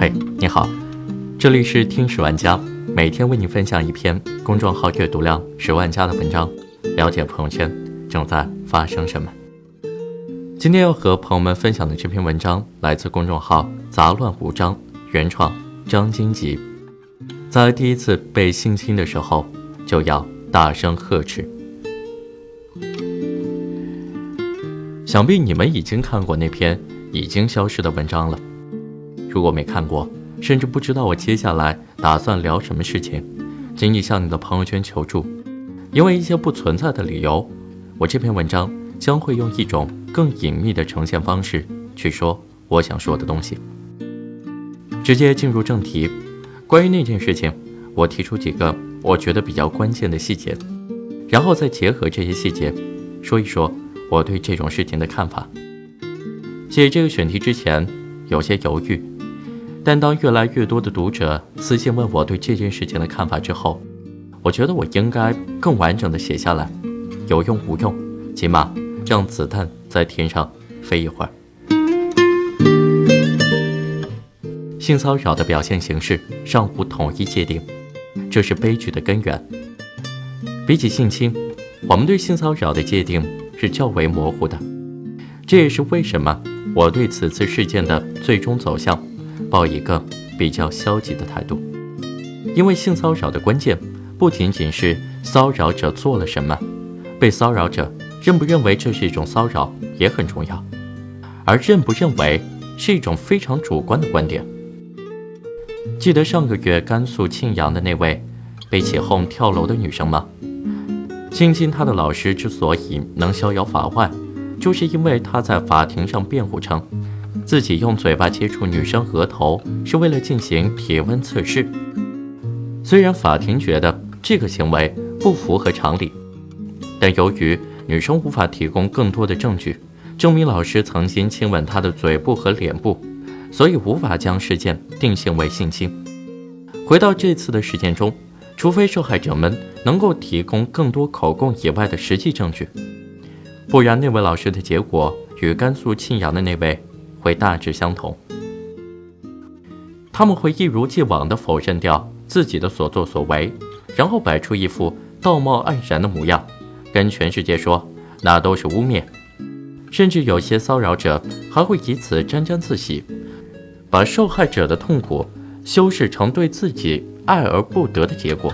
嘿，你好，这里是听史玩家，每天为你分享一篇公众号阅读量十万加的文章，了解朋友圈正在发生什么。今天要和朋友们分享的这篇文章来自公众号杂乱无章，原创张金吉。在第一次被性侵的时候，就要大声呵斥。想必你们已经看过那篇已经消失的文章了。如果没看过，甚至不知道我接下来打算聊什么事情，请你向你的朋友圈求助。因为一些不存在的理由，我这篇文章将会用一种更隐秘的呈现方式去说我想说的东西。直接进入正题，关于那件事情，我提出几个我觉得比较关键的细节，然后再结合这些细节，说一说。我对这种事情的看法。写这个选题之前有些犹豫，但当越来越多的读者私信问我对这件事情的看法之后，我觉得我应该更完整的写下来，有用无用，起码让子弹在天上飞一会儿。性骚扰的表现形式尚无统一界定，这是悲剧的根源。比起性侵，我们对性骚扰的界定。是较为模糊的，这也是为什么我对此次事件的最终走向抱一个比较消极的态度。因为性骚扰的关键不仅仅是骚扰者做了什么，被骚扰者认不认为这是一种骚扰也很重要，而认不认为是一种非常主观的观点。记得上个月甘肃庆阳的那位被起哄跳楼的女生吗？性侵他的老师之所以能逍遥法外，就是因为他在法庭上辩护称，自己用嘴巴接触女生额头是为了进行体温测试。虽然法庭觉得这个行为不符合常理，但由于女生无法提供更多的证据证明老师曾经亲吻她的嘴部和脸部，所以无法将事件定性为性侵。回到这次的事件中。除非受害者们能够提供更多口供以外的实际证据，不然那位老师的结果与甘肃庆阳的那位会大致相同。他们会一如既往地否认掉自己的所作所为，然后摆出一副道貌岸然的模样，跟全世界说那都是污蔑。甚至有些骚扰者还会以此沾沾自喜，把受害者的痛苦修饰成对自己。爱而不得的结果，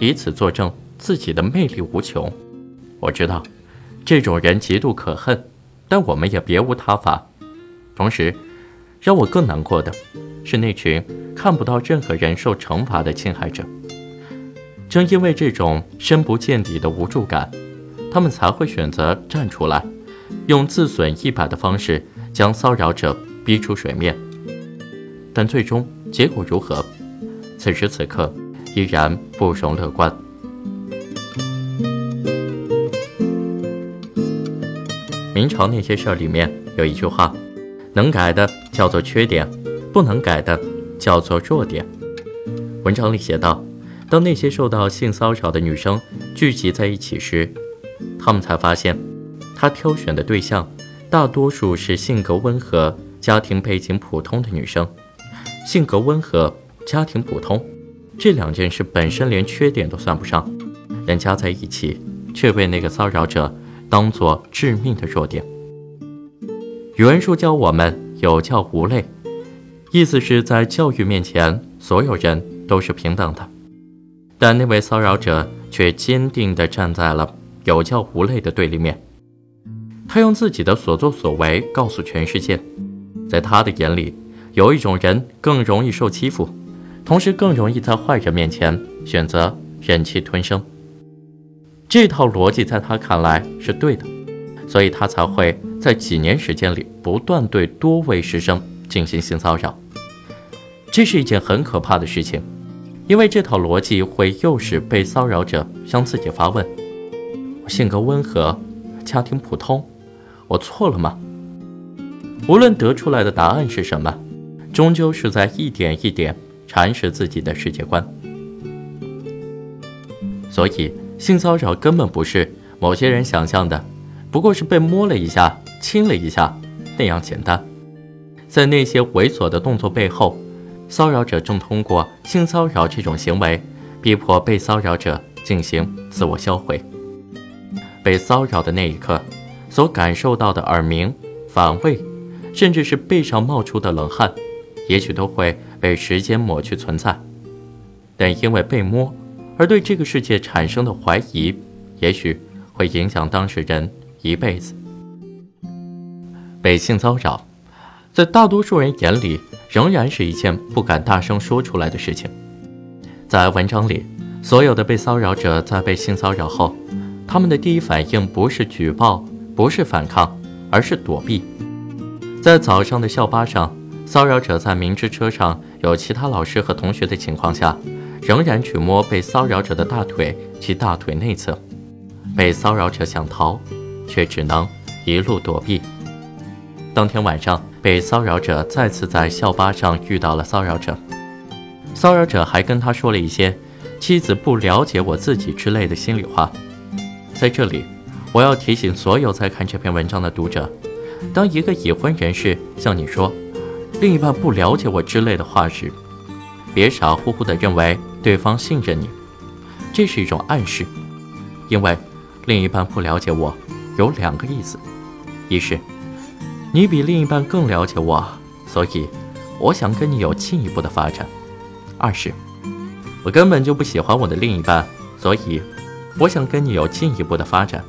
以此作证自己的魅力无穷。我知道，这种人极度可恨，但我们也别无他法。同时，让我更难过的是那群看不到任何人受惩罚的侵害者。正因为这种深不见底的无助感，他们才会选择站出来，用自损一百的方式将骚扰者逼出水面。但最终结果如何？此时此刻，依然不容乐观。明朝那些事儿里面有一句话：“能改的叫做缺点，不能改的叫做弱点。”文章里写道：“当那些受到性骚扰的女生聚集在一起时，他们才发现，他挑选的对象大多数是性格温和、家庭背景普通的女生。性格温和。”家庭普通，这两件事本身连缺点都算不上，但加在一起却被那个骚扰者当作致命的弱点。语文书教我们有教无类，意思是在教育面前，所有人都是平等的。但那位骚扰者却坚定地站在了有教无类的对立面。他用自己的所作所为告诉全世界，在他的眼里，有一种人更容易受欺负。同时更容易在坏人面前选择忍气吞声。这套逻辑在他看来是对的，所以他才会在几年时间里不断对多位师生进行性骚扰。这是一件很可怕的事情，因为这套逻辑会诱使被骚扰者向自己发问：我性格温和，家庭普通，我错了吗？无论得出来的答案是什么，终究是在一点一点。蚕食自己的世界观，所以性骚扰根本不是某些人想象的，不过是被摸了一下、亲了一下那样简单。在那些猥琐的动作背后，骚扰者正通过性骚扰这种行为，逼迫被骚扰者进行自我销毁。被骚扰的那一刻，所感受到的耳鸣、反胃，甚至是背上冒出的冷汗，也许都会被时间抹去存在。但因为被摸而对这个世界产生的怀疑，也许会影响当事人一辈子。被性骚扰，在大多数人眼里，仍然是一件不敢大声说出来的事情。在文章里，所有的被骚扰者在被性骚扰后，他们的第一反应不是举报，不是反抗，而是躲避。在早上的校巴上，骚扰者在明知车上有其他老师和同学的情况下，仍然去摸被骚扰者的大腿及大腿内侧。被骚扰者想逃，却只能一路躲避。当天晚上，被骚扰者再次在校巴上遇到了骚扰者。骚扰者还跟他说了一些“妻子不了解我自己”之类的心里话。在这里，我要提醒所有在看这篇文章的读者：当一个已婚人士向你说“另一半不了解我”之类的话时，别傻乎乎地认为对方信任你，这是一种暗示。因为另一半不了解我，有两个意思：一是。你比另一半更了解我，所以我想跟你有进一步的发展。二是，我根本就不喜欢我的另一半，所以我想跟你有进一步的发展。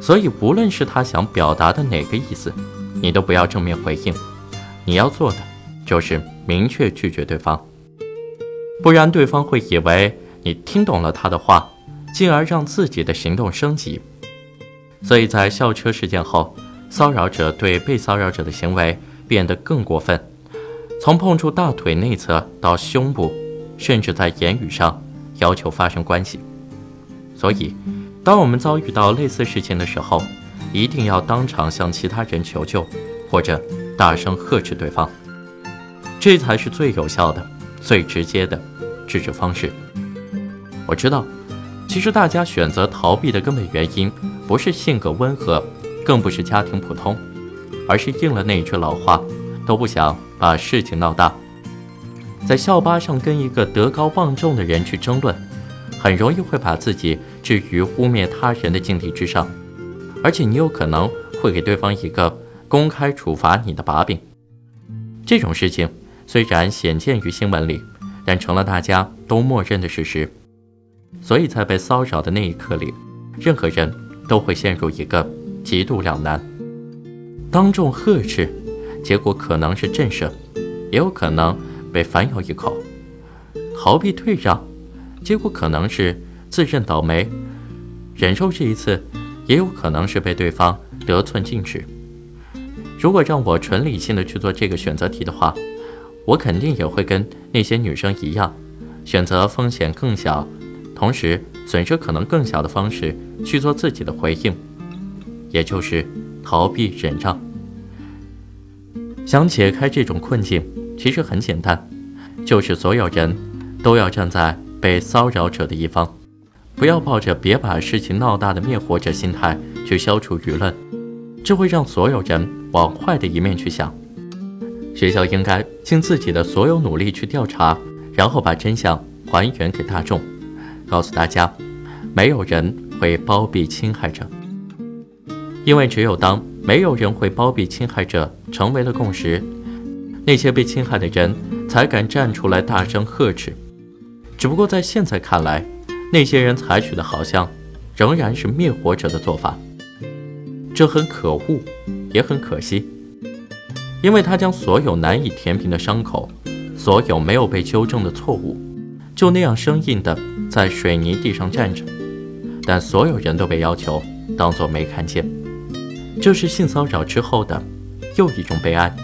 所以，无论是他想表达的哪个意思，你都不要正面回应。你要做的就是明确拒绝对方，不然对方会以为你听懂了他的话，进而让自己的行动升级。所以在校车事件后。骚扰者对被骚扰者的行为变得更过分，从碰触大腿内侧到胸部，甚至在言语上要求发生关系。所以，当我们遭遇到类似事情的时候，一定要当场向其他人求救，或者大声呵斥对方，这才是最有效的、最直接的制止方式。我知道，其实大家选择逃避的根本原因不是性格温和。更不是家庭普通，而是应了那句老话，都不想把事情闹大。在校巴上跟一个德高望重的人去争论，很容易会把自己置于污蔑他人的境地之上，而且你有可能会给对方一个公开处罚你的把柄。这种事情虽然鲜见于新闻里，但成了大家都默认的事实。所以在被骚扰的那一刻里，任何人都会陷入一个。极度两难，当众呵斥，结果可能是震慑，也有可能被反咬一口；逃避退让，结果可能是自认倒霉；忍受这一次，也有可能是被对方得寸进尺。如果让我纯理性的去做这个选择题的话，我肯定也会跟那些女生一样，选择风险更小，同时损失可能更小的方式去做自己的回应。也就是逃避忍让。想解开这种困境，其实很简单，就是所有人都要站在被骚扰者的一方，不要抱着别把事情闹大的灭火者心态去消除舆论，这会让所有人往坏的一面去想。学校应该尽自己的所有努力去调查，然后把真相还原给大众，告诉大家，没有人会包庇侵害者。因为只有当没有人会包庇侵害者成为了共识，那些被侵害的人才敢站出来大声呵斥。只不过在现在看来，那些人采取的好像仍然是灭火者的做法，这很可恶，也很可惜，因为他将所有难以填平的伤口，所有没有被纠正的错误，就那样生硬的在水泥地上站着，但所有人都被要求当做没看见。这是性骚扰之后的又一种悲哀。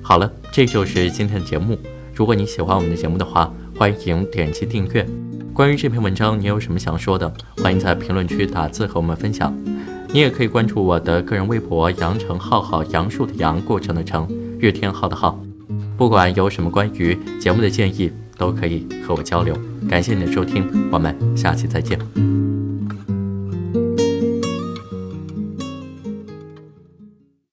好了，这就是今天的节目。如果你喜欢我们的节目的话，欢迎点击订阅。关于这篇文章，你有什么想说的？欢迎在评论区打字和我们分享。你也可以关注我的个人微博“杨成浩浩”，杨树的杨，过程的程，日天浩的浩。不管有什么关于节目的建议。都可以和我交流，感谢你的收听，我们下期再见。